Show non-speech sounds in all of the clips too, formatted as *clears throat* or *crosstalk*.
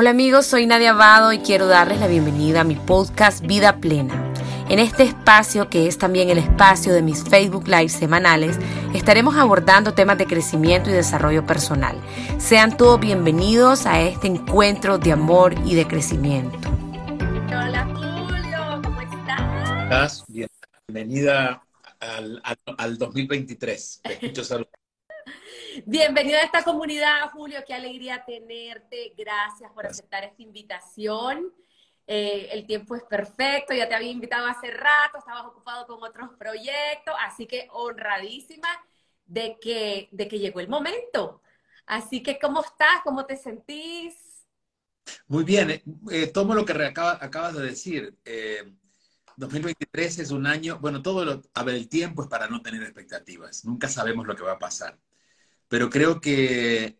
Hola amigos, soy Nadia Abado y quiero darles la bienvenida a mi podcast Vida Plena. En este espacio, que es también el espacio de mis Facebook Live semanales, estaremos abordando temas de crecimiento y desarrollo personal. Sean todos bienvenidos a este encuentro de amor y de crecimiento. Hola Julio, ¿cómo estás? Bienvenida al, al, 2023. Te escucho saludar. Bienvenido a esta comunidad, Julio. Qué alegría tenerte. Gracias por aceptar esta invitación. Eh, el tiempo es perfecto, ya te había invitado hace rato, estabas ocupado con otros proyectos, así que honradísima de que, de que llegó el momento. Así que, ¿cómo estás? ¿Cómo te sentís? Muy bien, eh, eh, tomo lo que acabas de decir. 2023 es un año, bueno, todo lo, a ver, el tiempo es para no tener expectativas, nunca sabemos lo que va a pasar pero creo que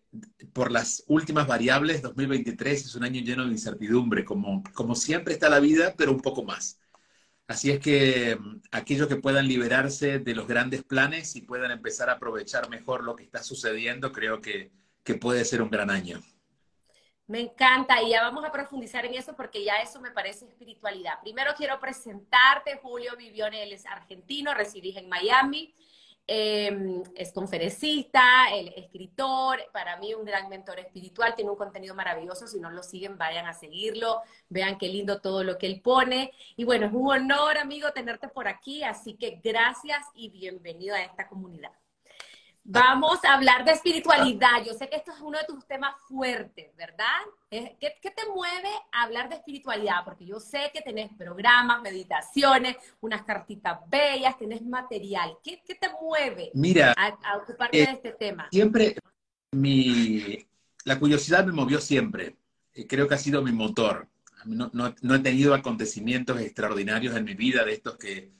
por las últimas variables, 2023 es un año lleno de incertidumbre, como, como siempre está la vida, pero un poco más. Así es que mm, aquellos que puedan liberarse de los grandes planes y puedan empezar a aprovechar mejor lo que está sucediendo, creo que, que puede ser un gran año. Me encanta y ya vamos a profundizar en eso porque ya eso me parece espiritualidad. Primero quiero presentarte, Julio Vivione, es argentino, residís en Miami. Em, es conferencista, el escritor, para mí un gran mentor espiritual, tiene un contenido maravilloso, si no lo siguen vayan a seguirlo, vean qué lindo todo lo que él pone. Y bueno, es un honor, amigo, tenerte por aquí, así que gracias y bienvenido a esta comunidad. Vamos a hablar de espiritualidad. Yo sé que esto es uno de tus temas fuertes, ¿verdad? ¿Qué, te mueve a hablar de espiritualidad? Porque yo sé que tenés programas, meditaciones, unas cartitas bellas, tenés material. ¿Qué, te mueve Mira, a, ocuparte eh, de este tema? Siempre mi, la curiosidad me movió siempre. Eh, creo que ha sido mi motor. No, no, he tenido acontecimientos extraordinarios en mi vida de estos que,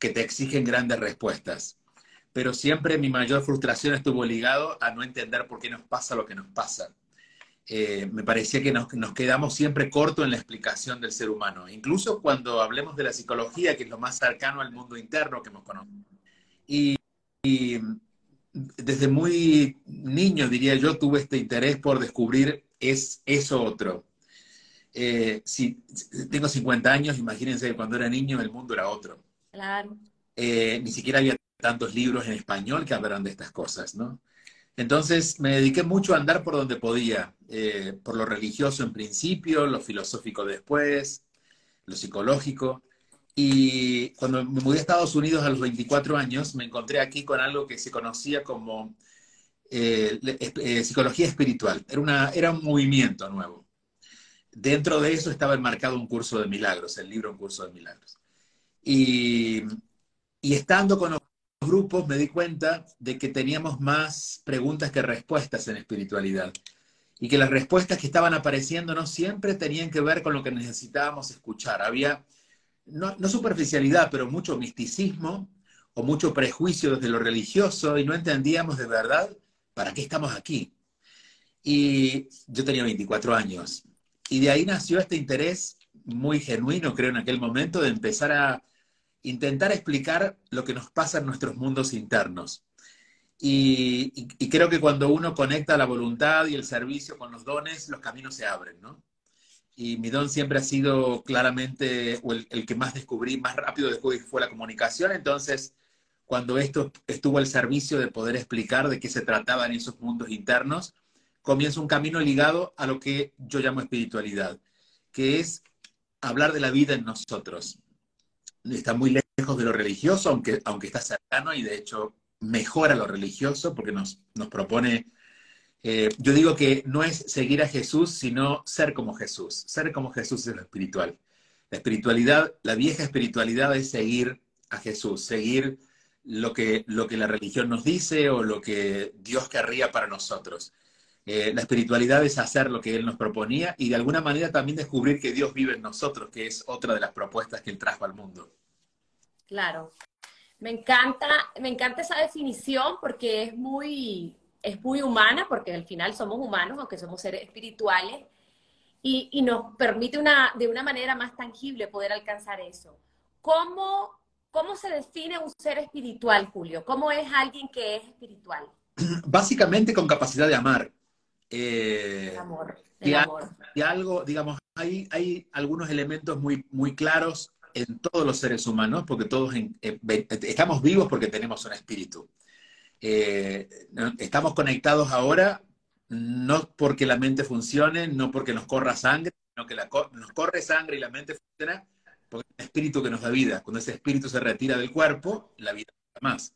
que te exigen grandes respuestas pero siempre mi mayor frustración estuvo ligado a no entender por qué nos pasa lo que nos pasa. Eh, me parecía que nos, quedamos siempre cortos en la explicación del ser humano, incluso cuando hablemos de la psicología, que es lo más cercano al mundo interno que hemos conocido. Y, desde muy niño, diría yo, tuve este interés por descubrir es eso otro. Eh, si tengo 50 años, imagínense que cuando era niño el mundo era otro. Claro. Eh, ni siquiera había tantos libros en español que hablarán de estas cosas, ¿no? Entonces me dediqué mucho a andar por donde podía, eh, por lo religioso en principio, lo filosófico después, lo psicológico. Y cuando me mudé a Estados Unidos a los 24 años, me encontré aquí con algo que se conocía como eh, eh, psicología espiritual. Era, una, era un movimiento nuevo. Dentro de eso estaba enmarcado un curso de milagros, el libro Un curso de milagros. Y, y estando con grupos me di cuenta de que teníamos más preguntas que respuestas en espiritualidad y que las respuestas que estaban apareciendo no siempre tenían que ver con lo que necesitábamos escuchar. Había, no, superficialidad, pero mucho misticismo o mucho prejuicio desde lo religioso y no entendíamos de verdad para qué estamos aquí. Y yo tenía 24 años y de ahí nació este interés muy genuino, creo, en aquel momento, de empezar a intentar explicar lo que nos pasa en nuestros mundos internos. Y, creo que cuando uno conecta la voluntad y el servicio con los dones, los caminos se abren, ¿no? Y mi don siempre ha sido claramente, el, que más descubrí, más rápido descubrí fue la comunicación. Entonces, cuando esto estuvo al servicio de poder explicar de qué se trataba en esos mundos internos, comienza un camino ligado a lo que yo llamo espiritualidad, que es hablar de la vida en nosotros, está muy lejos de lo religioso, aunque, aunque está cercano y de hecho mejora lo religioso porque nos, nos propone, eh, yo digo que no es seguir a Jesús, sino ser como Jesús. Ser como Jesús es lo espiritual. La espiritualidad, la vieja espiritualidad es seguir a Jesús, seguir lo que, lo que la religión nos dice o lo que Dios querría para nosotros. Eh, la espiritualidad es hacer lo que Él nos proponía y de alguna manera también descubrir que Dios vive en nosotros, que es otra de las propuestas que Él trajo al mundo. Claro. Me encanta, me encanta esa definición porque es muy, es muy humana, porque al final somos humanos, aunque somos seres espirituales, y, nos permite una, de una manera más tangible poder alcanzar eso. ¿Cómo, ¿Cómo se define un ser espiritual, Julio? ¿Cómo es alguien que es espiritual? *clears throat* Básicamente con capacidad de amar. Eh, El amor. y El a- amor. y algo, digamos, hay, hay algunos elementos muy, muy claros en todos los seres humanos, porque todos en- eh, estamos vivos porque tenemos un espíritu. Eh, estamos conectados ahora no porque la mente funcione, no porque nos corra sangre, sino que la nos corre sangre y la mente funciona porque es el espíritu que nos da vida. Cuando ese espíritu se retira del cuerpo, la vida no más.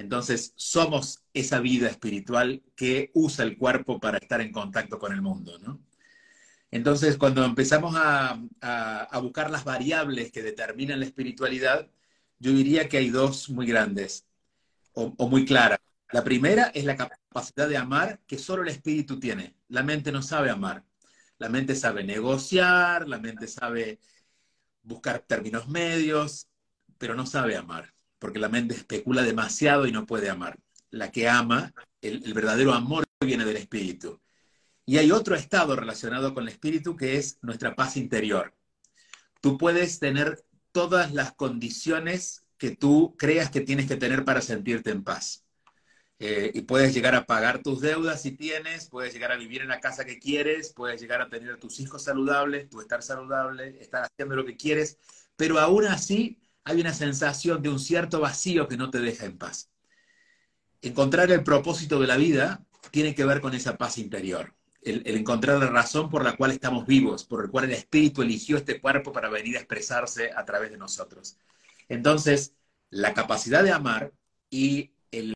Entonces, somos esa vida espiritual que usa el cuerpo para estar en contacto con el mundo, ¿no? Entonces, cuando empezamos a, buscar las variables que determinan la espiritualidad, yo diría que hay dos muy grandes o, o muy claras. La primera es la capacidad de amar que solo el espíritu tiene. La mente no sabe amar. La mente sabe negociar, la mente sabe buscar términos medios, pero no sabe amar, porque la mente especula demasiado y no puede amar. La que ama, el, verdadero amor viene del espíritu. Y hay otro estado relacionado con el espíritu que es nuestra paz interior. Tú puedes tener todas las condiciones que tú creas que tienes que tener para sentirte en paz. Eh, y puedes llegar a pagar tus deudas si tienes, puedes llegar a vivir en la casa que quieres, puedes llegar a tener a tus hijos saludables, tú estar saludable, estar haciendo lo que quieres, pero aún así hay una sensación de un cierto vacío que no te deja en paz. Encontrar el propósito de la vida tiene que ver con esa paz interior, el, el encontrar la razón por la cual estamos vivos, por el cual el Espíritu eligió este cuerpo para venir a expresarse a través de nosotros. Entonces, la capacidad de amar y el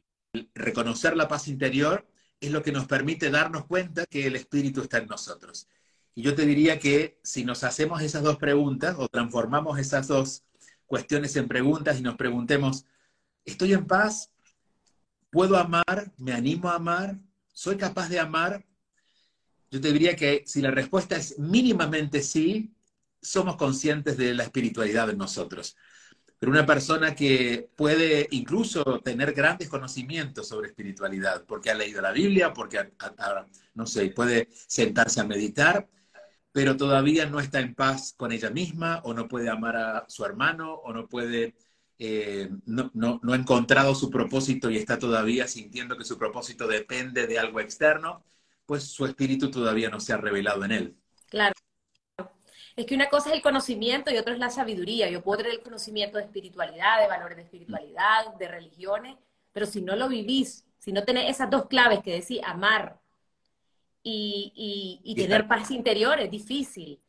reconocer la paz interior es lo que nos permite darnos cuenta que el Espíritu está en nosotros. Y yo te diría que si nos hacemos esas dos preguntas o transformamos esas dos cuestiones en preguntas y nos preguntemos, ¿estoy en paz? ¿Puedo amar? ¿Me animo a amar? ¿Soy capaz de amar? Yo te diría que si la respuesta es mínimamente sí, somos conscientes de la espiritualidad en nosotros. Pero una persona que puede incluso tener grandes conocimientos sobre espiritualidad, porque ha leído la Biblia, porque, ha, no sé, puede sentarse a meditar, pero todavía no está en paz con ella misma, o no puede amar a su hermano, o no puede, eh, no, ha encontrado su propósito y está todavía sintiendo que su propósito depende de algo externo, pues su espíritu todavía no se ha revelado en él. Claro. Es que una cosa es el conocimiento y otra es la sabiduría. Yo puedo tener el conocimiento de espiritualidad, de valores de espiritualidad, de religiones, pero si no lo vivís, si no tenés esas dos claves que decís amar y, y, y tener paz interior, es difícil.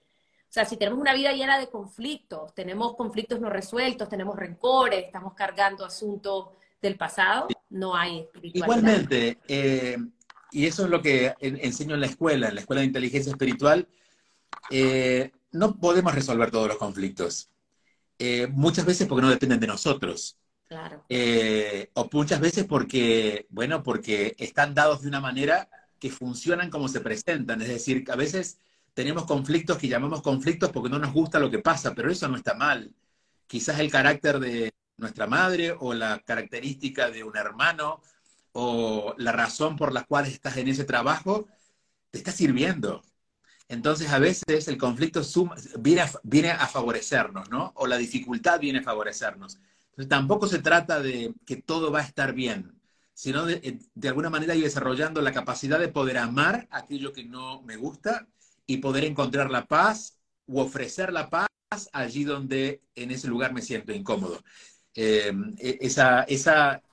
O sea, si tenemos una vida llena de conflictos, tenemos conflictos no resueltos, tenemos rencores, estamos cargando asuntos del pasado, no hay espiritualidad. Igualmente, eh, y eso es lo que enseño en la escuela, en la escuela de inteligencia espiritual, eh, no podemos resolver todos los conflictos. Eh, muchas veces porque no dependen de nosotros. Claro. O muchas veces porque, bueno, porque están dados de una manera que funcionan como se presentan. Es decir, a veces tenemos conflictos que llamamos conflictos porque no nos gusta lo que pasa, pero eso no está mal. Quizás el carácter de nuestra madre o la característica de un hermano o la razón por la cual estás en ese trabajo te está sirviendo. Entonces, a veces el conflicto suma, viene, a, viene, a, favorecernos, ¿no? O la dificultad viene a favorecernos. Entonces, tampoco se trata de que todo va a estar bien, sino de, de alguna manera ir desarrollando la capacidad de poder amar aquello que no me gusta y poder encontrar la paz u ofrecer la paz allí donde en ese lugar me siento incómodo. Eh, esa, esa,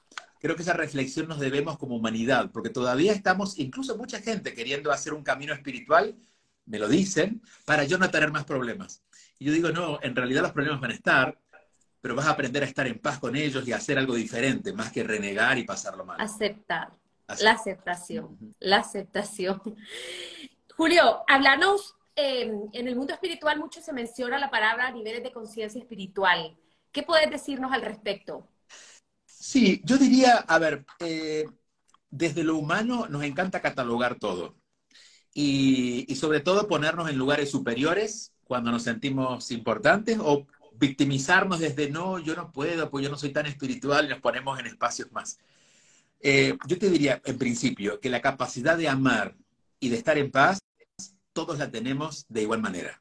creo que esa reflexión nos debemos como humanidad, porque todavía estamos, incluso mucha gente queriendo hacer un camino espiritual, me lo dicen, para yo no tener más problemas. Y yo digo, no, en realidad los problemas van a estar, pero vas a aprender a estar en paz con ellos y a hacer algo diferente, más que renegar y pasarlo mal. Aceptar. La aceptación, uh -huh. la aceptación. *laughs* Julio, háblanos, eh, en el mundo espiritual mucho se menciona la palabra niveles de conciencia espiritual. ¿Qué puedes decirnos al respecto? Sí, yo diría, a ver, eh, desde lo humano nos encanta catalogar todo. Y, y, sobre todo ponernos en lugares superiores cuando nos sentimos importantes o victimizarnos desde no, yo no puedo, pues yo no soy tan espiritual y nos ponemos en espacios más. Eh, yo te diría, en principio, que la capacidad de amar y de estar en paz, todos la tenemos de igual manera.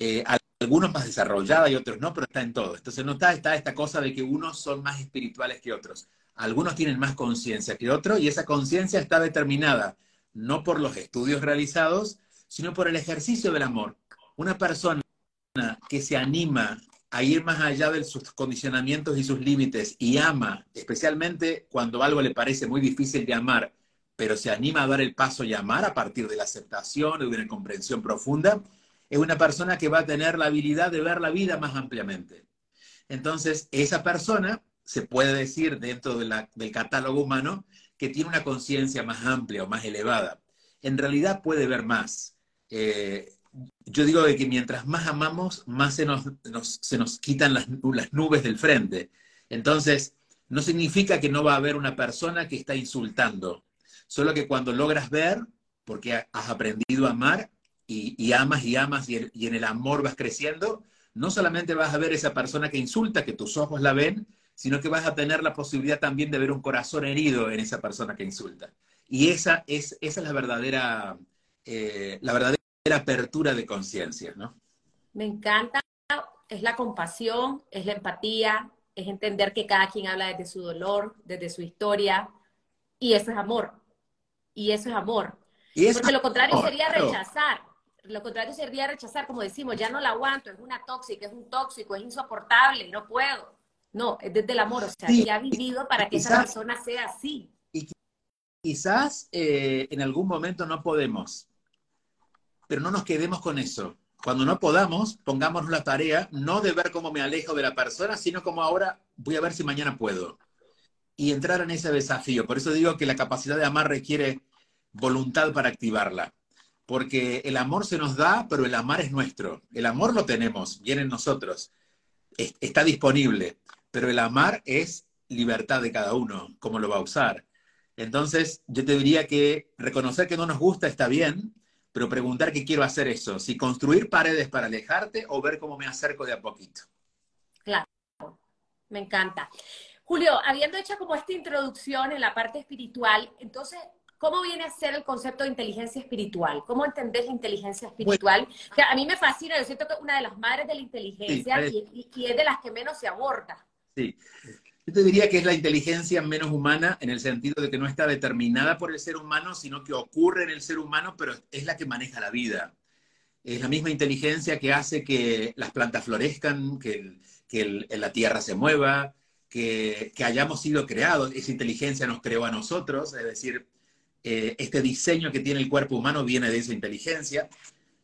Eh, algunos más desarrollada y otros no, pero está en todo. Entonces no está, está esta cosa de que unos son más espirituales que otros. Algunos tienen más conciencia que otros y esa conciencia está determinada no por los estudios realizados, sino por el ejercicio del amor. Una persona que se anima a ir más allá de sus condicionamientos y sus límites y ama, especialmente cuando algo le parece muy difícil de amar, pero se anima a dar el paso y amar a partir de la aceptación de una comprensión profunda, es una persona que va a tener la habilidad de ver la vida más ampliamente. Entonces, esa persona se puede decir dentro del catálogo humano que tiene una conciencia más amplia o más elevada. En realidad puede ver más. Eh, yo digo que mientras más amamos, más se nos, se nos quitan las, las, nubes del frente. Entonces, no significa que no va a haber una persona que está insultando, solo que cuando logras ver, porque has aprendido a amar y, amas y amas y, en el amor vas creciendo, no solamente vas a ver esa persona que insulta, que tus ojos la ven, sino que vas a tener la posibilidad también de ver un corazón herido en esa persona que insulta. Y esa es, esa es la verdadera, eh, la verdadera apertura de conciencia, ¿no? Me encanta, es la compasión, es la empatía, es entender que cada quien habla desde su dolor, desde su historia, y eso es amor. Y eso es amor. Porque lo contrario sería rechazar. Lo contrario sería rechazar, como decimos, ya no la aguanto, es una tóxica, es un tóxico, es insoportable, no puedo. No, es desde el amor, o sea, ya ha vivido para que esa persona sea así. Y quizás eh, en algún momento no podemos, pero no nos quedemos con eso. Cuando no podamos, pongámonos la tarea no de ver cómo me alejo de la persona, sino como ahora voy a ver si mañana puedo. Y entrar en ese desafío. Por eso digo que la capacidad de amar requiere voluntad para activarla. Porque el amor se nos da, pero el amar es nuestro. El amor lo tenemos, viene en nosotros. Está disponible. Pero el amar es libertad de cada uno, cómo lo va a usar. Entonces, yo te diría que reconocer que no nos gusta está bien, pero preguntar qué quiero hacer eso, si construir paredes para alejarte o ver cómo me acerco de a poquito. Claro, me encanta. Julio, habiendo hecho como esta introducción en la parte espiritual, entonces, ¿cómo viene a ser el concepto de inteligencia espiritual? ¿Cómo entendés la inteligencia espiritual? que a mí me fascina, yo siento que es una de las madres de la inteligencia y, y, es de las que menos se aborda. Sí, yo te diría que es la inteligencia menos humana en el sentido de que no está determinada por el ser humano, sino que ocurre en el ser humano, pero es la que maneja la vida. Es la misma inteligencia que hace que las plantas florezcan, que, la tierra se mueva, que, hayamos sido creados. Esa inteligencia nos creó a nosotros, es decir, eh, este diseño que tiene el cuerpo humano viene de esa inteligencia.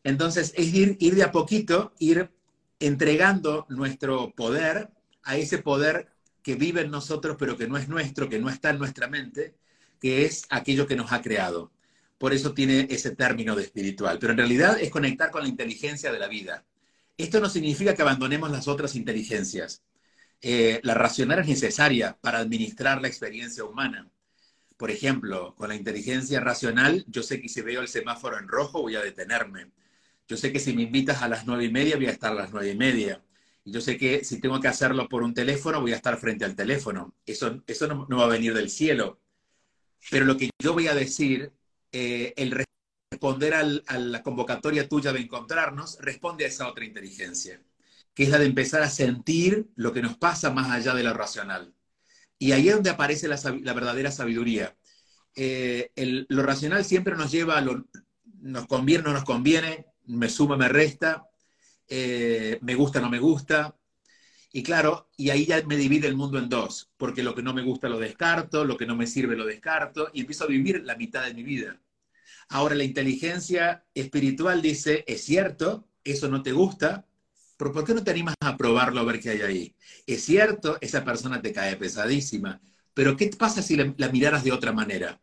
Entonces, es ir, ir de a poquito, ir entregando nuestro poder a ese poder que vive en nosotros, pero que no es nuestro, que no está en nuestra mente, que es aquello que nos ha creado. Por eso tiene ese término de espiritual. Pero en realidad es conectar con la inteligencia de la vida. Esto no significa que abandonemos las otras inteligencias. Eh, la racional es necesaria para administrar la experiencia humana. Por ejemplo, con la inteligencia racional, yo sé que si veo el semáforo en rojo voy a detenerme. Yo sé que si me invitas a las nueve y media voy a estar a las nueve y media. Yo sé que si tengo que hacerlo por un teléfono, voy a estar frente al teléfono. Eso, eso no, va a venir del cielo. Pero lo que yo voy a decir, eh, el responder a la convocatoria tuya de encontrarnos, responde a esa otra inteligencia, que es la de empezar a sentir lo que nos pasa más allá de lo racional. Y ahí es donde aparece la, verdadera sabiduría. Eh, lo racional siempre nos lleva a lo, nos conviene, no nos conviene, me suma, me resta, eh, me gusta, no me gusta. Y claro, y ahí ya me divide el mundo en dos, porque lo que no me gusta lo descarto, lo que no me sirve lo descarto, y empiezo a vivir la mitad de mi vida. Ahora la inteligencia espiritual dice, es cierto, eso no te gusta, pero ¿por qué no te animas a probarlo a ver qué hay ahí? Es cierto, esa persona te cae pesadísima, pero ¿qué pasa si la, miraras de otra manera?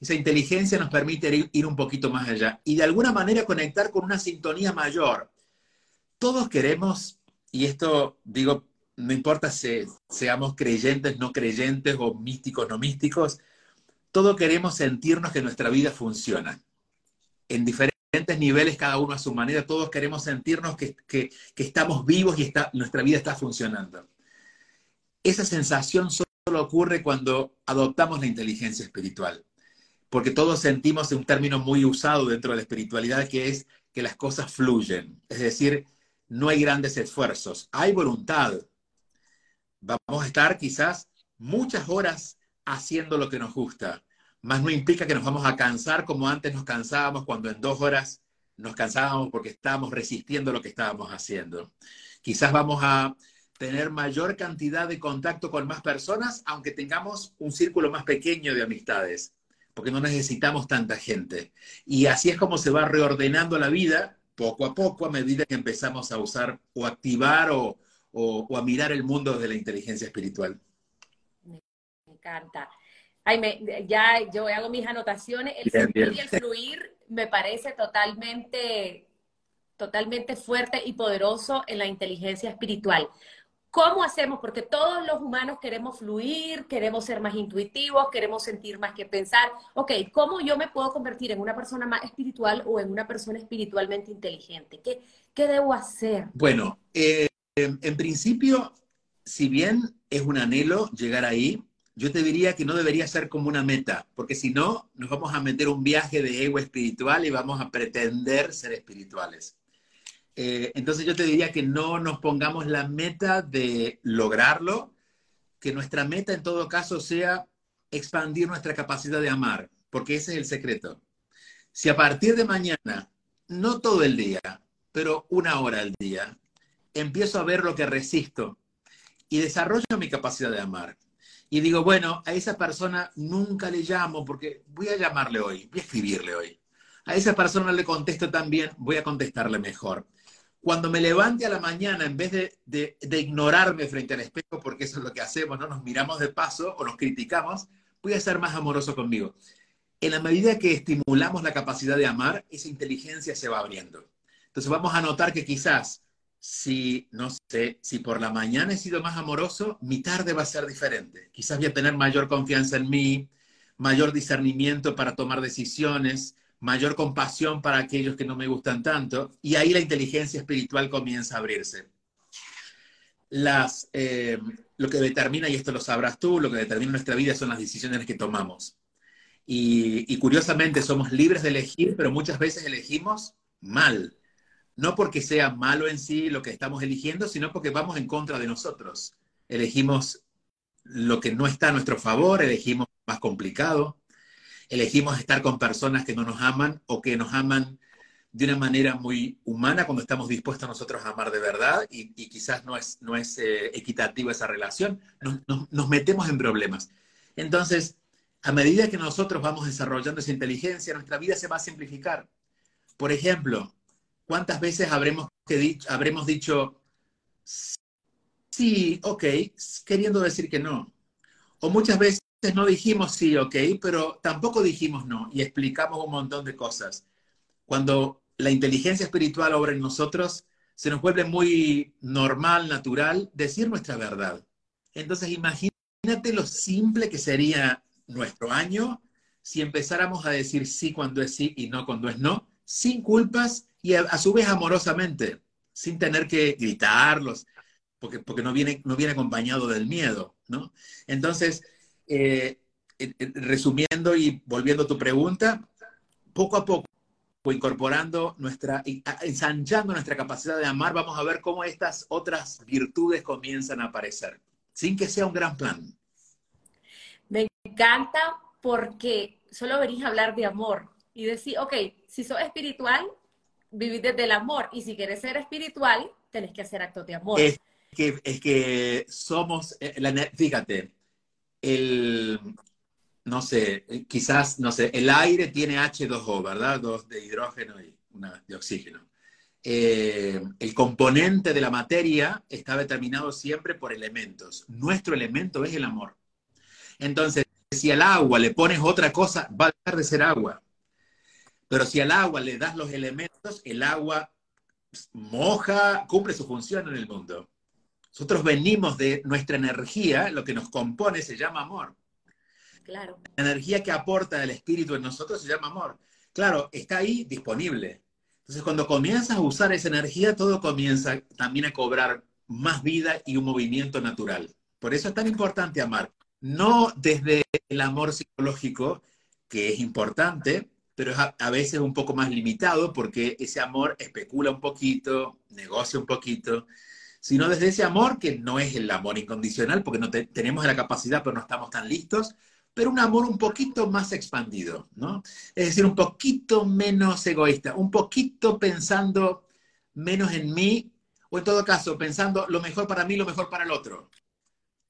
Esa inteligencia nos permite ir, un poquito más allá y de alguna manera conectar con una sintonía mayor todos queremos, y esto digo, no importa si seamos creyentes, no creyentes o místicos, no místicos, todos queremos sentirnos que nuestra vida funciona. En diferentes niveles, cada uno a su manera, todos queremos sentirnos que, estamos vivos y está, nuestra vida está funcionando. Esa sensación solo ocurre cuando adoptamos la inteligencia espiritual, porque todos sentimos un término muy usado dentro de la espiritualidad que es que las cosas fluyen, es decir, no hay grandes esfuerzos, hay voluntad. Vamos a estar quizás muchas horas haciendo lo que nos gusta, más no implica que nos vamos a cansar como antes nos cansábamos cuando en dos horas nos cansábamos porque estábamos resistiendo lo que estábamos haciendo. Quizás vamos a tener mayor cantidad de contacto con más personas, aunque tengamos un círculo más pequeño de amistades, porque no necesitamos tanta gente. Y así es como se va reordenando la vida poco a poco a medida que empezamos a usar o activar o, o, a mirar el mundo de la inteligencia espiritual. Me encanta. Ay, me, ya yo hago mis anotaciones. El sentir y el fluir me parece totalmente, totalmente fuerte y poderoso en la inteligencia espiritual. ¿Cómo hacemos? Porque todos los humanos queremos fluir, queremos ser más intuitivos, queremos sentir más que pensar. Ok, ¿cómo yo me puedo convertir en una persona más espiritual o en una persona espiritualmente inteligente? ¿Qué, qué debo hacer? Bueno, eh, en principio, si bien es un anhelo llegar ahí, yo te diría que no debería ser como una meta, porque si no, nos vamos a meter un viaje de ego espiritual y vamos a pretender ser espirituales. Eh, entonces yo te diría que no nos pongamos la meta de lograrlo, que nuestra meta en todo caso sea expandir nuestra capacidad de amar, porque ese es el secreto. Si a partir de mañana, no todo el día, pero una hora al día, empiezo a ver lo que resisto y desarrollo mi capacidad de amar, y digo, bueno, a esa persona nunca le llamo porque voy a llamarle hoy, voy a escribirle hoy. A esa persona le contesto también, voy a contestarle mejor. Cuando me levante a la mañana, en vez de, de, ignorarme frente al espejo, porque eso es lo que hacemos, ¿no? Nos miramos de paso o nos criticamos, voy a ser más amoroso conmigo. En la medida que estimulamos la capacidad de amar, esa inteligencia se va abriendo. Entonces vamos a notar que quizás si, no sé, si por la mañana he sido más amoroso, mi tarde va a ser diferente. Quizás voy a tener mayor confianza en mí, mayor discernimiento para tomar decisiones, mayor compasión para aquellos que no me gustan tanto, y ahí la inteligencia espiritual comienza a abrirse. Las, eh, lo que determina, y esto lo sabrás tú, lo que determina nuestra vida son las decisiones que tomamos. Y, y curiosamente somos libres de elegir, pero muchas veces elegimos mal no porque sea malo en sí lo que estamos eligiendo, sino porque vamos en contra de nosotros. Elegimos lo que no está a nuestro favor, elegimos más complicado, elegimos estar con personas que no nos aman o que nos aman de una manera muy humana cuando estamos dispuestos nosotros a amar de verdad y, quizás no es, no es eh, equitativa esa relación, nos metemos en problemas. Entonces, a medida que nosotros vamos desarrollando esa inteligencia, nuestra vida se va a simplificar. Por ejemplo, ¿Cuántas veces habremos, habremos dicho sí, ok, queriendo decir que no? O muchas veces no dijimos sí, ok, pero tampoco dijimos no y explicamos un montón de cosas. Cuando la inteligencia espiritual obra en nosotros, se nos vuelve muy normal, natural, decir nuestra verdad. Entonces, imagínate lo simple que sería nuestro año si empezáramos a decir sí cuando es sí y no cuando es no, sin culpas y a, su vez amorosamente, sin tener que gritarlos, porque, porque no, viene, no viene acompañado del miedo, ¿no? Entonces, eh, resumiendo y volviendo a tu pregunta, poco a poco, incorporando nuestra, ensanchando nuestra capacidad de amar, vamos a ver cómo estas otras virtudes comienzan a aparecer, sin que sea un gran plan. Me encanta porque solo venís a hablar de amor y decir, ok, si sos espiritual, vivir desde el amor. Y si quieres ser espiritual, tenés que hacer actos de amor. Es que, es que somos, eh, fíjate, el, no sé, quizás, no sé, el aire tiene H2O, ¿verdad? Dos de hidrógeno y una de oxígeno. Eh, el componente de la materia está determinado siempre por elementos. Nuestro elemento es el amor. Entonces, si al agua le pones otra cosa, va a dejar de ser agua. Pero si al agua le das los elementos, el agua moja, cumple su función en el mundo. Nosotros venimos de nuestra energía, lo que nos compone se llama amor. Claro. La energía que aporta el espíritu en nosotros se llama amor. Claro, está ahí disponible. Entonces, cuando comienzas a usar esa energía, todo comienza también a cobrar más vida y un movimiento natural. Por eso es tan importante amar. No desde el amor psicológico, que es importante, pero es a, veces un poco más limitado porque ese amor especula un poquito, negocia un poquito, sino desde ese amor que no es el amor incondicional, porque no tenemos la capacidad, pero no estamos tan listos, pero un amor un poquito más expandido, ¿no? Es decir, un poquito menos egoísta, un poquito pensando menos en mí, o en todo caso, pensando lo mejor para mí, lo mejor para el otro.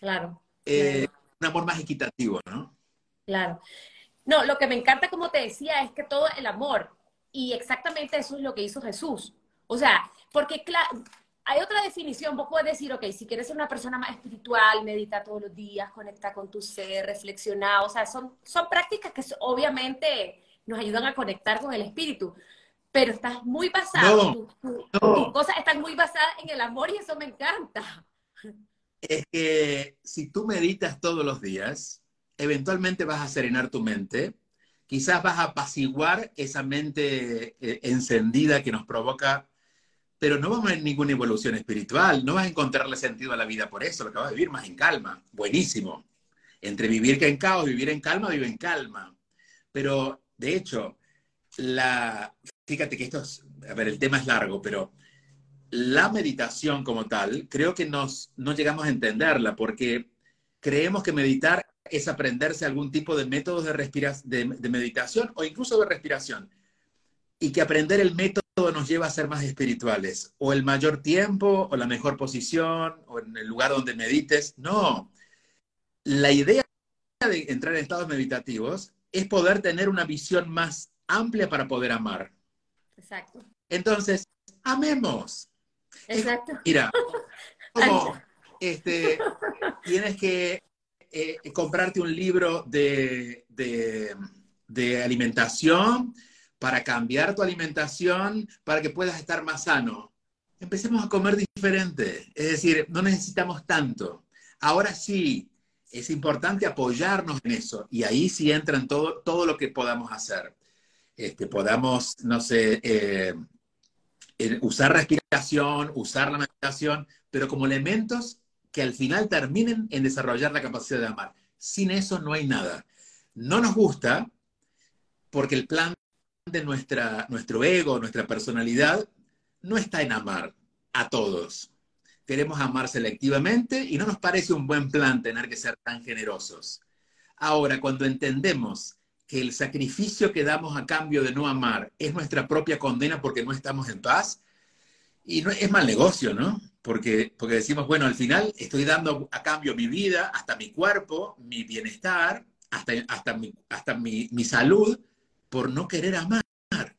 Claro. Eh, un amor más equitativo, ¿no? Claro. No, lo que me encanta, como te decía, es que todo el amor, y exactamente eso es lo que hizo Jesús. O sea, porque claro, hay otra definición, vos puedes decir, ok, si quieres ser una persona más espiritual, medita todos los días, conecta con tu ser, reflexiona, o sea, son, son prácticas que obviamente nos ayudan a conectar con el espíritu, pero estás muy basado, tus cosas están muy basadas en el amor y eso me encanta. Es que si tú meditas todos los días, eventualmente vas a serenar tu mente, quizás vas a apaciguar esa mente eh, encendida que nos provoca pero no vamos a ninguna evolución espiritual, no vas a encontrarle sentido a la vida por eso, lo que vas a vivir más en calma. Buenísimo. Entre vivir que en caos, vivir en calma, vive en calma. Pero, de hecho, la, fíjate que esto es, a ver, el tema es largo, pero la meditación como tal, creo que nos, no llegamos a entenderla porque creemos que meditar es aprenderse algún tipo de métodos de, de meditación o incluso de respiración. Y que aprender el método nos lleva a ser más espirituales, o el mayor tiempo, o la mejor posición, o en el lugar donde medites. No. La idea de entrar en estados meditativos es poder tener una visión más amplia para poder amar. Exacto. Entonces, amemos. Exacto. Mira, *laughs* como este, tienes que eh, comprarte un libro de, de, de alimentación, para cambiar tu alimentación, para que puedas estar más sano. Empecemos a comer diferente, es decir, no necesitamos tanto. Ahora sí, es importante apoyarnos en eso y ahí sí entra en todo, todo lo que podamos hacer. Este, podamos, no sé, eh, usar respiración, usar la meditación, pero como elementos que al final terminen en desarrollar la capacidad de amar. Sin eso no hay nada. No nos gusta porque el plan nuestra, nuestro ego, nuestra personalidad, no está en amar a todos. Queremos amar selectivamente y no nos parece un buen plan tener que ser tan generosos. Ahora, cuando entendemos que el sacrificio que damos a cambio de no amar es nuestra propia condena porque no estamos en paz, y no, es mal negocio, ¿no? Porque, porque decimos, bueno, al final estoy dando a cambio mi vida, hasta mi cuerpo, mi bienestar, hasta, hasta, hasta mi, mi salud, por no querer amar,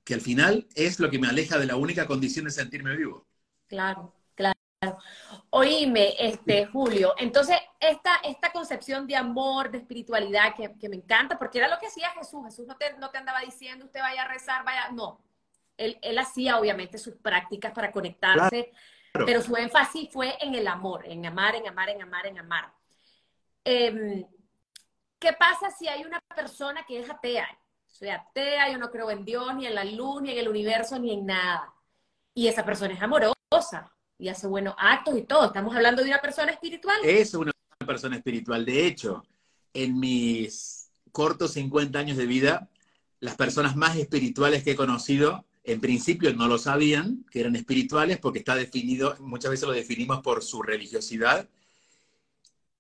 que al final es lo que me aleja de la única condición de sentirme vivo. Claro, claro. Oíme, este, Julio, entonces esta, esta concepción de amor, de espiritualidad que, me encanta, porque era lo que hacía Jesús. Jesús no te, no te andaba diciendo, usted vaya a rezar, vaya, no. Él, él hacía obviamente sus prácticas para conectarse, pero su énfasis fue en el amor, en amar, en amar, en amar, en amar. Em, ¿Qué pasa si hay una persona que es atea? Soy atea, yo no creo en Dios, ni en la luz, ni en el universo, ni en nada. Y esa persona es amorosa y hace buenos actos y todo. Estamos hablando de una persona espiritual. Es una persona espiritual. De hecho, en mis cortos 50 años de vida, las personas más espirituales que he conocido, en principio no lo sabían, que eran espirituales, porque está definido, muchas veces lo definimos por su religiosidad.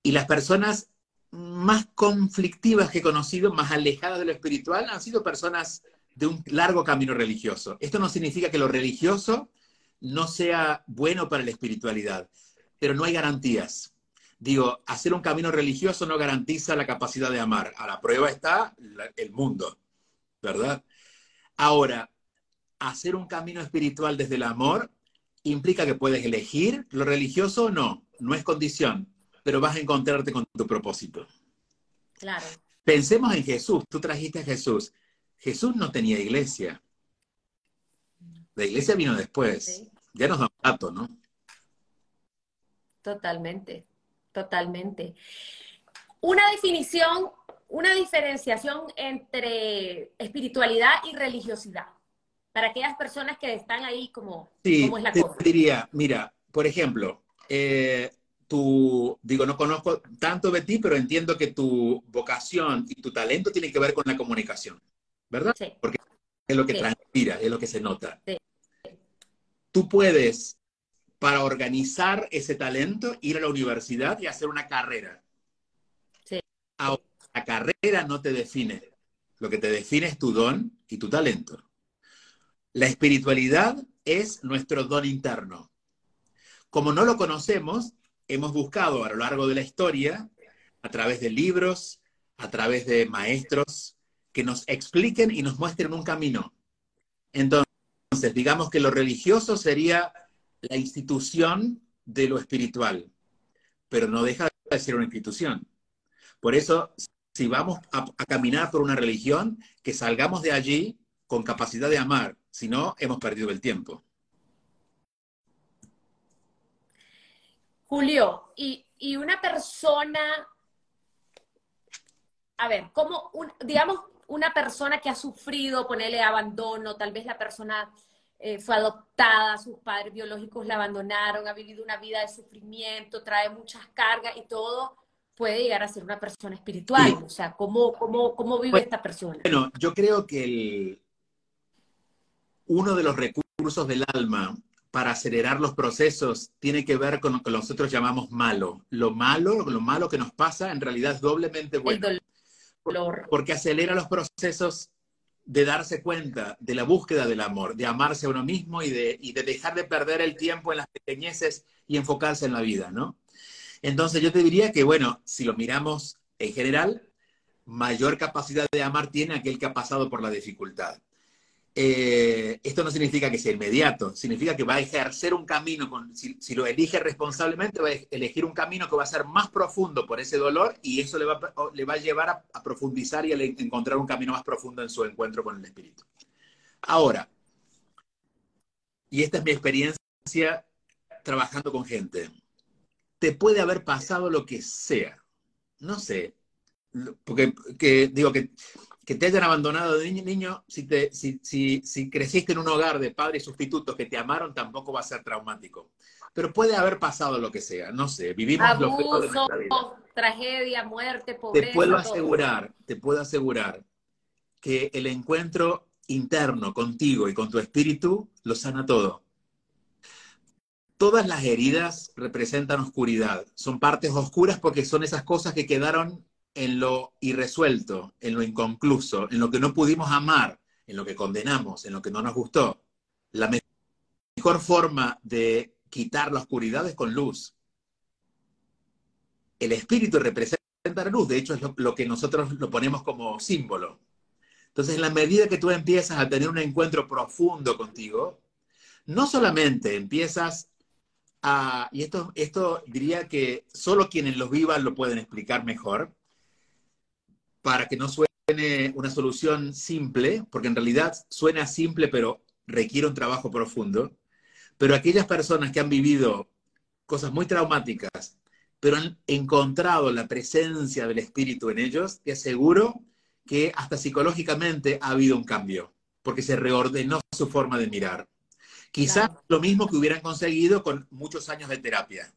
Y las personas más conflictivas que he conocido, más alejadas de lo espiritual, han sido personas de un largo camino religioso. Esto no significa que lo religioso no sea bueno para la espiritualidad, pero no hay garantías. Digo, hacer un camino religioso no garantiza la capacidad de amar. A la prueba está el mundo, ¿verdad? Ahora, hacer un camino espiritual desde el amor implica que puedes elegir lo religioso o no, no es condición pero vas a encontrarte con tu propósito. Claro. Pensemos en Jesús. Tú trajiste a Jesús. Jesús no tenía iglesia. La iglesia vino después. Ya nos da un dato, ¿no? Totalmente, totalmente. Una definición, una diferenciación entre espiritualidad y religiosidad. Para aquellas personas que están ahí como, sí, es la te diría, mira, por ejemplo, eh, tu, digo, no conozco tanto de ti, pero entiendo que tu vocación y tu talento tienen que ver con la comunicación, ¿verdad? Sí. Porque es lo que transpira, es lo que se nota. Sí. Tú puedes, para organizar ese talento, ir a la universidad y hacer una carrera. Sí. Ahora, la carrera no te define. Lo que te define es tu don y tu talento. La espiritualidad es nuestro don interno. Como no lo conocemos, hemos buscado a lo largo de la historia, a través de libros, a través de maestros, que nos expliquen y nos muestren un camino. Entonces, digamos que lo religioso sería la institución de lo espiritual, pero no deja de ser una institución. Por eso, si vamos a, caminar por una religión, que salgamos de allí con capacidad de amar, si no, hemos perdido el tiempo. Julio, y, y una persona, a ver, como, un, digamos, una persona que ha sufrido, ponerle abandono, tal vez la persona eh, fue adoptada, sus padres biológicos la abandonaron, ha vivido una vida de sufrimiento, trae muchas cargas y todo, puede llegar a ser una persona espiritual. O sea, ¿cómo, cómo, cómo vive esta persona? Bueno, yo creo que uno de los recursos del alma para acelerar los procesos tiene que ver con lo que nosotros llamamos malo. Lo malo, lo malo que nos pasa en realidad es doblemente bueno. Porque acelera los procesos de darse cuenta de la búsqueda del amor, de amarse a uno mismo y de, y de dejar de perder el tiempo en las pequeñeces y enfocarse en la vida, ¿no? Entonces yo te diría que, bueno, si lo miramos en general, mayor capacidad de amar tiene aquel que ha pasado por la dificultad. Eh, esto no significa que sea inmediato, significa que va a ejercer un camino, si, lo elige responsablemente, va a elegir un camino que va a ser más profundo por ese dolor y eso le va, le va a llevar a, profundizar y a encontrar un camino más profundo en su encuentro con el espíritu. Ahora, y esta es mi experiencia trabajando con gente, te puede haber pasado lo que sea, no sé, porque que, digo que que te hayan abandonado de niño, si, te, si, si, si, creciste en un hogar de padres sustitutos que te amaron, tampoco va a ser traumático. Pero puede haber pasado lo que sea, no sé, vivimos lo peor de nuestra vida. tragedia, muerte, pobreza. Te puedo asegurar, te puedo asegurar que el encuentro interno contigo y con tu espíritu lo sana todo. Todas las heridas representan oscuridad, son partes oscuras porque son esas cosas que quedaron en lo irresuelto, en lo inconcluso, en lo que no pudimos amar, en lo que condenamos, en lo que no nos gustó. La mejor forma de quitar la oscuridad es con luz. El espíritu representa la luz, de hecho es lo, que nosotros lo ponemos como símbolo. Entonces, en la medida que tú empiezas a tener un encuentro profundo contigo, no solamente empiezas a, y esto, esto diría que solo quienes lo vivan lo pueden explicar mejor, para que no suene una solución simple, porque en realidad suena simple, pero requiere un trabajo profundo. Pero aquellas personas que han vivido cosas muy traumáticas, pero han encontrado la presencia del espíritu en ellos, te aseguro que hasta psicológicamente ha habido un cambio, porque se reordenó su forma de mirar. Quizás lo mismo que hubieran conseguido con muchos años de terapia,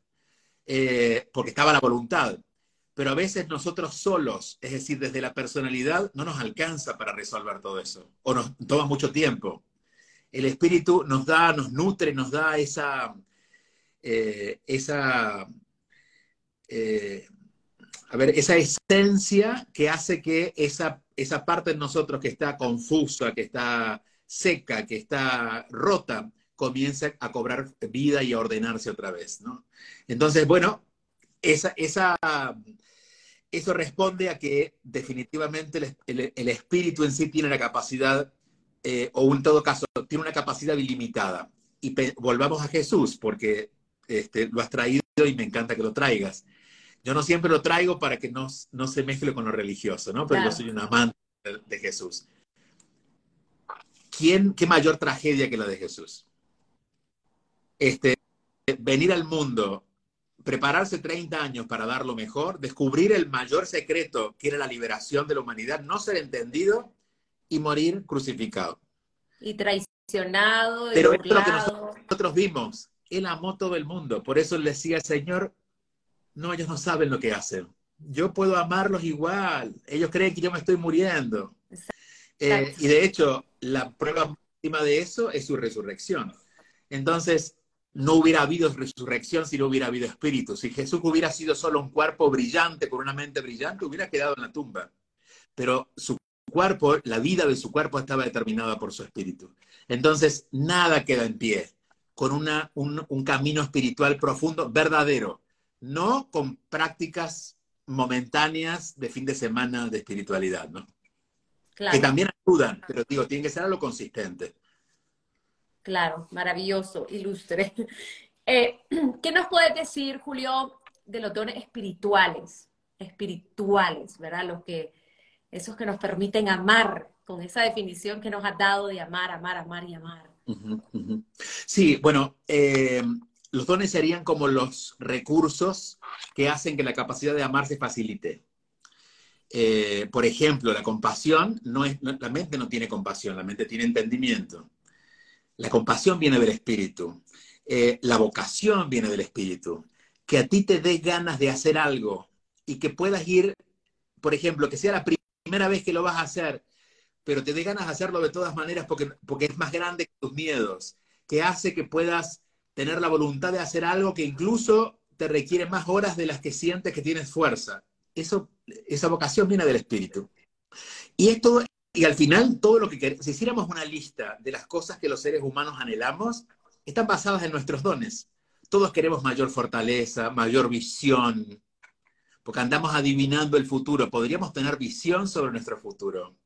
eh, porque estaba la voluntad, pero a veces nosotros solos, es decir, desde la personalidad, no nos alcanza para resolver todo eso, o nos toma mucho tiempo. El espíritu nos da, nos nutre, nos da esa, eh, esa, eh, a ver, esa esencia que hace que esa, esa parte de nosotros que está confusa, que está seca, que está rota, comience a cobrar vida y a ordenarse otra vez, ¿no? Entonces, bueno, esa, esa, eso responde a que definitivamente el, espíritu en sí tiene la capacidad, eh, o en todo caso, tiene una capacidad ilimitada. Y volvamos a Jesús, porque este, lo has traído y me encanta que lo traigas. Yo no siempre lo traigo para que no, no se mezcle con lo religioso, ¿no? Pero yo soy un amante de, Jesús. ¿Quién, qué mayor tragedia que la de Jesús? Este, venir al mundo prepararse 30 años para dar lo mejor, descubrir el mayor secreto que era la liberación de la humanidad, no ser entendido y morir crucificado. Y traicionado. Pero esto es lo que nosotros, vimos. Él amó todo el mundo. Por eso le decía, Señor, no, ellos no saben lo que hacen. Yo puedo amarlos igual. Ellos creen que yo me estoy muriendo. Eh, y de hecho, la prueba última de eso es su resurrección. Entonces, no hubiera habido resurrección si no hubiera habido espíritu. Si Jesús hubiera sido solo un cuerpo brillante con una mente brillante, hubiera quedado en la tumba. pero su cuerpo, la vida de su cuerpo estaba determinada por su espíritu. Entonces, nada queda en pie con una, un, un camino espiritual profundo, verdadero, no con prácticas momentáneas de fin de semana de espiritualidad, ¿no? Claro. Que también ayudan, pero digo, tiene que ser algo consistente. Claro, maravilloso, ilustre. *laughs* Eh, *clears throat* ¿Qué nos puedes decir, Julio, de los dones espirituales? Espirituales, ¿verdad? Los que, esos que nos permiten amar, con esa definición que nos has dado de amar, amar, amar y amar. Sí, bueno, eh, los dones serían como los recursos que hacen que la capacidad de amar se facilite. Eh, por ejemplo, la compasión, no es, la mente no tiene compasión, la mente tiene entendimiento. La compasión viene del espíritu. Eh, la vocación viene del espíritu. Que a ti te dé ganas de hacer algo y que puedas ir, por ejemplo, que sea la primera vez que lo vas a hacer, pero te dé ganas de hacerlo de todas maneras porque, porque es más grande que tus miedos, que hace que puedas tener la voluntad de hacer algo que incluso te requiere más horas de las que sientes que tienes fuerza. Eso, esa vocación viene del espíritu. Y esto y al final, todo lo que si hiciéramos una lista de las cosas que los seres humanos anhelamos, están basadas en nuestros dones. Todos queremos mayor fortaleza, mayor visión, porque andamos adivinando el futuro. Podríamos tener visión sobre nuestro futuro.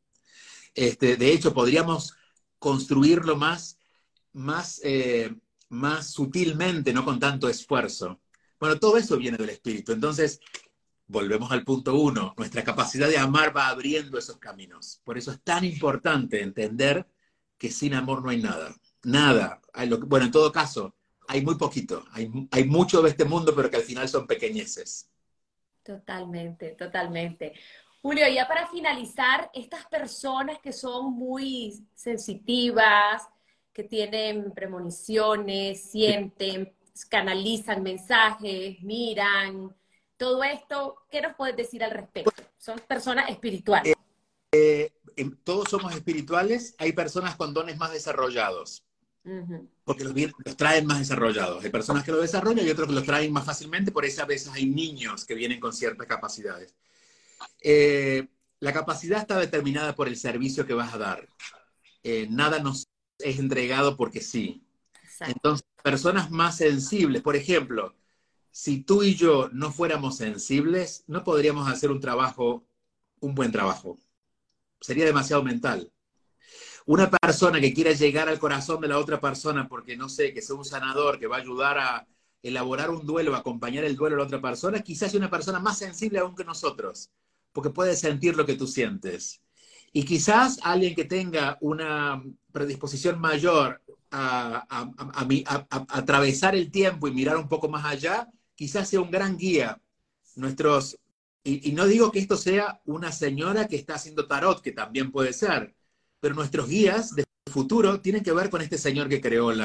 Este, de hecho, podríamos construirlo más, más, eh, más sutilmente, no con tanto esfuerzo. Bueno, todo eso viene del espíritu. Entonces, volvemos al punto uno, nuestra capacidad de amar va abriendo esos caminos. Por eso es tan importante entender que sin amor no hay nada. Nada. Bueno, en todo caso, hay muy poquito. Hay, hay mucho de este mundo, pero que al final son pequeñeces. Totalmente, totalmente. Julio, ya para finalizar, estas personas que son muy sensitivas, que tienen premoniciones, sienten, canalizan mensajes, miran, todo esto, ¿qué nos puedes decir al respecto? Son personas espirituales. Eh, eh, todos somos espirituales, hay personas con dones más desarrollados. Porque los, traen más desarrollados. Hay personas que lo desarrollan y otros que los traen más fácilmente, por eso a veces hay niños que vienen con ciertas capacidades. Eh, la capacidad está determinada por el servicio que vas a dar. nada nos es entregado porque sí. Entonces, personas más sensibles, por ejemplo, si tú y yo no fuéramos sensibles, no podríamos hacer un trabajo, un buen trabajo. Sería demasiado mental. Una persona que quiera llegar al corazón de la otra persona porque, no sé, que sea un sanador que va a ayudar a elaborar un duelo, a acompañar el duelo de la otra persona, quizás sea una persona más sensible aún que nosotros, porque puede sentir lo que tú sientes. Y quizás alguien que tenga una predisposición mayor a, a, atravesar el tiempo y mirar un poco más allá, quizás sea un gran guía. Nuestros, y, no digo que esto sea una señora que está haciendo tarot, que también puede ser, pero nuestros guías de futuro tienen que ver con este señor que creó el,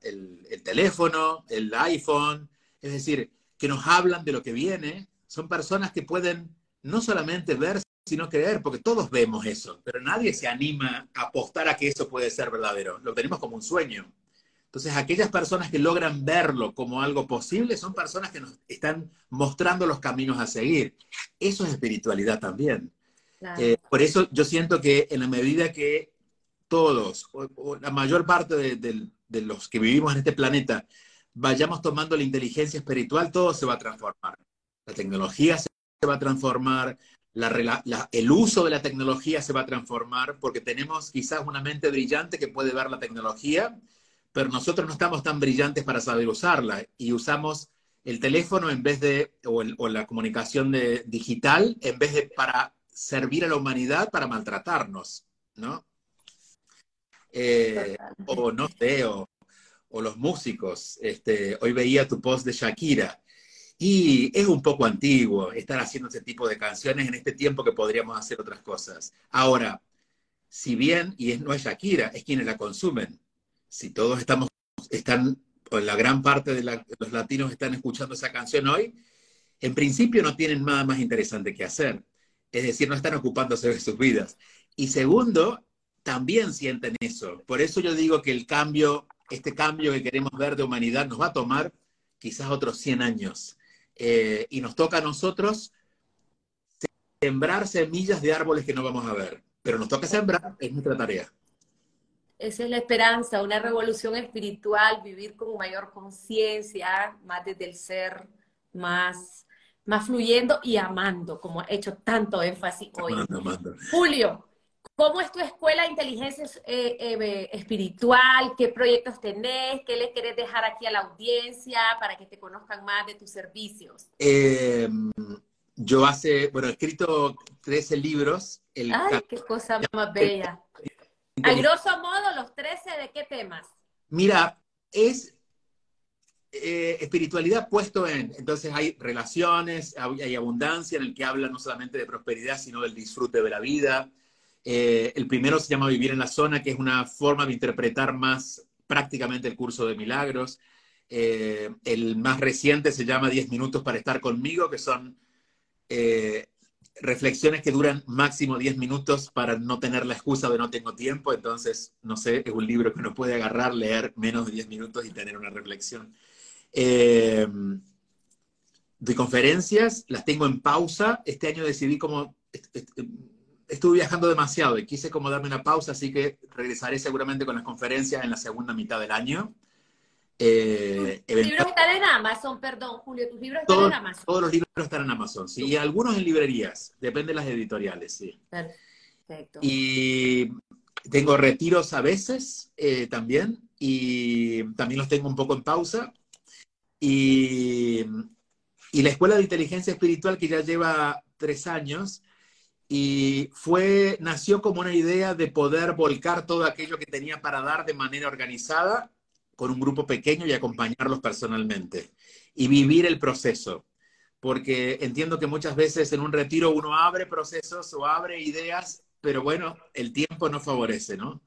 el teléfono, el iPhone, es decir, que nos hablan de lo que viene. Son personas que pueden no solamente ver, sino creer, porque todos vemos eso, pero nadie se anima a apostar a que eso puede ser verdadero. Lo tenemos como un sueño. Entonces, aquellas personas que logran verlo como algo posible son personas que nos están mostrando los caminos a seguir. Eso es espiritualidad también. Eh, por eso yo siento que en la medida que todos, o, la mayor parte de, los que vivimos en este planeta, vayamos tomando la inteligencia espiritual, todo se va a transformar. La tecnología se va a transformar, el uso de la tecnología se va a transformar, porque tenemos quizás una mente brillante que puede ver la tecnología pero nosotros no estamos tan brillantes para saber usarla y usamos el teléfono en vez de, o, la comunicación de, digital, en vez de para servir a la humanidad, para maltratarnos, ¿no? Eh, o no sé, o, los músicos. Este, hoy veía tu post de Shakira. Y es un poco antiguo estar haciendo ese tipo de canciones en este tiempo que podríamos hacer otras cosas. Ahora, si bien, y es, no es Shakira, es quienes la consumen, si todos estamos, están, o la gran parte de, los latinos están escuchando esa canción hoy, en principio no tienen nada más interesante que hacer. Es decir, no están ocupándose de sus vidas. Y segundo, también sienten eso. Por eso yo digo que el cambio, este cambio que queremos ver de humanidad nos va a tomar quizás otros 100 años. Eh, y nos toca a nosotros sembrar semillas de árboles que no vamos a ver. Pero nos toca sembrar, es nuestra tarea. Esa es la esperanza, una revolución espiritual, vivir con mayor conciencia, más desde el ser, más, más fluyendo y amando, como ha hecho tanto énfasis hoy. Julio, ¿cómo es tu escuela de inteligencia eh, eh, espiritual? ¿Qué proyectos tenés? ¿Qué le querés dejar aquí a la audiencia para que te conozcan más de tus servicios? Eh, yo hace, bueno, he escrito 13 libros. Ay, qué cosa más bella. A grosso modo, los 13, ¿de qué temas? Mira, es eh, espiritualidad puesto en, entonces hay relaciones, hay abundancia en el que habla no solamente de prosperidad, sino del disfrute de la vida. Eh, el primero se llama Vivir en la Zona, que es una forma de interpretar más prácticamente el curso de milagros. Eh, el más reciente se llama 10 minutos para estar conmigo, que son reflexiones que duran máximo 10 minutos para no tener la excusa de no tengo tiempo, entonces, no sé, es un libro que uno puede agarrar, leer menos de 10 minutos y tener una reflexión. Eh, de conferencias, las tengo en pausa. Este año decidí como, estuve viajando demasiado y quise como darme una pausa, así que regresaré seguramente con las conferencias en la segunda mitad del año. Eh, tus libros están en Amazon, perdón, Julio, tus libros están en Amazon. Todos los libros están en Amazon, sí, y algunos en librerías, depende de las editoriales, sí. Perfecto. Y tengo retiros a veces eh, también, y también los tengo un poco en pausa. Y, y la Escuela de Inteligencia Espiritual, que ya lleva tres años, y fue, nació como una idea de poder volcar todo aquello que tenía para dar de manera organizada con un grupo pequeño y acompañarlos personalmente y vivir el proceso. Porque entiendo que muchas veces en un retiro uno abre procesos o abre ideas, pero bueno, el tiempo no favorece, ¿no?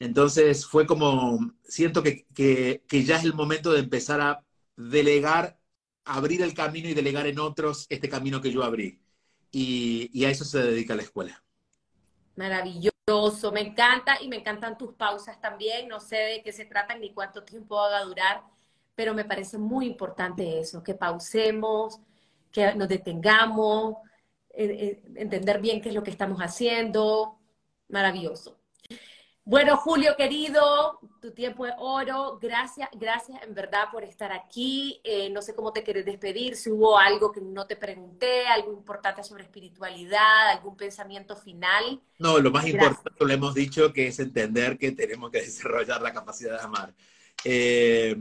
Entonces fue como, siento que, que, ya es el momento de empezar a delegar, abrir el camino y delegar en otros este camino que yo abrí. Y, y a eso se dedica la escuela. Maravilloso me encanta y me encantan tus pausas también. No sé de qué se tratan ni cuánto tiempo va a durar, pero me parece muy importante eso, que pausemos, que nos detengamos, entender bien qué es lo que estamos haciendo. Maravilloso. Bueno, Julio, querido, tu tiempo es oro. Gracias, gracias en verdad por estar aquí. Eh, no sé cómo te quieres despedir, si hubo algo que no te pregunté, algo importante sobre espiritualidad, algún pensamiento final. No, lo más importante lo hemos dicho, que es entender que tenemos que *laughs* desarrollar la capacidad de amar. Eh,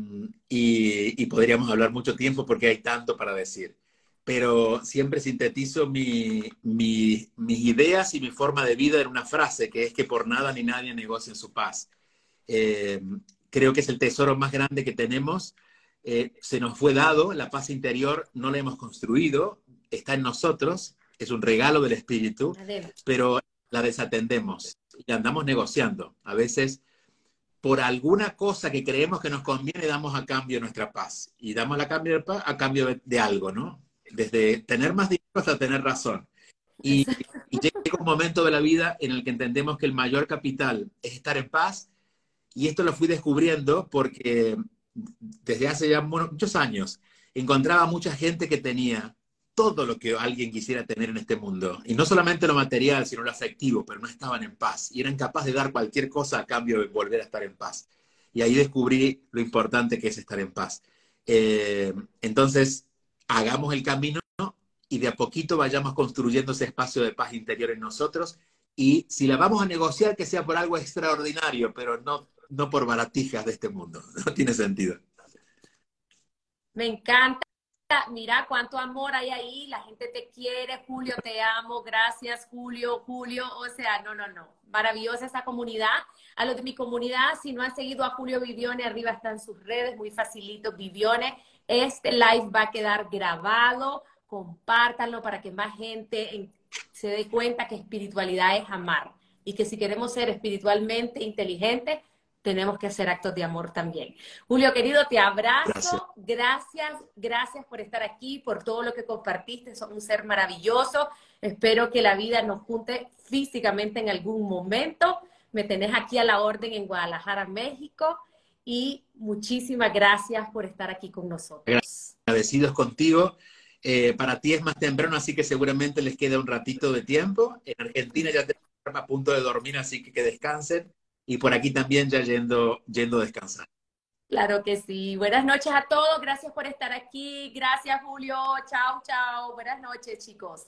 y podríamos hablar mucho tiempo porque hay tanto para decir pero siempre sintetizo mis ideas y mi forma de vida en una frase, que es que por nada ni nadie negocia su paz. Eh, creo que es el tesoro más grande que tenemos. Eh, se nos fue dado, la paz interior no la hemos construido, está en nosotros, es un regalo del espíritu, pero la desatendemos y andamos negociando. A veces por alguna cosa que creemos que nos conviene damos a cambio nuestra paz y damos la cambio de paz a cambio de algo, ¿no? Desde tener más dinero hasta tener razón. Y, llega un momento de la vida en el que entendemos que el mayor capital es estar en paz. Y esto lo fui descubriendo porque desde hace ya muchos años encontraba mucha gente que tenía todo lo que alguien quisiera tener en este mundo. Y no solamente lo material, sino lo afectivo, pero no estaban en paz. Y eran capaces de dar cualquier cosa a cambio de volver a estar en paz. Y ahí descubrí lo importante que es estar en paz. Eh, entonces, hagamos el camino y de a poquito vayamos construyendo ese espacio de paz interior en nosotros. Y si la vamos a negociar, que sea por algo extraordinario, pero no, no por baratijas de este mundo. *laughs* No tiene sentido. Me encanta. Mira cuánto amor hay ahí, la gente te quiere, Julio, te amo, gracias, Julio, Julio, o sea, no, no, no, maravillosa esa comunidad. A los de mi comunidad, si no han seguido a Julio Vivione, arriba están sus redes, muy facilito, Vivione, este live va a quedar grabado, compártanlo para que más gente se dé cuenta que espiritualidad es amar y que si queremos ser espiritualmente inteligentes, tenemos que hacer actos de amor también. Julio, querido, te abrazo. Gracias. gracias, por estar aquí, por todo lo que compartiste. Sos un ser maravilloso. Espero que la vida nos junte físicamente en algún momento. Me tenés aquí a la orden en Guadalajara, México y muchísimas gracias por estar aquí con nosotros. Agradecidos contigo Eh, para ti es más temprano, así que seguramente les queda un ratito de tiempo. En Argentina ya tenemos a punto de dormir, así que que descansen. Y por aquí también ya yendo, yendo a descansar. Claro que sí. Buenas noches a todos. Gracias por estar aquí. Gracias, Julio. Chao, chao. Buenas noches, chicos.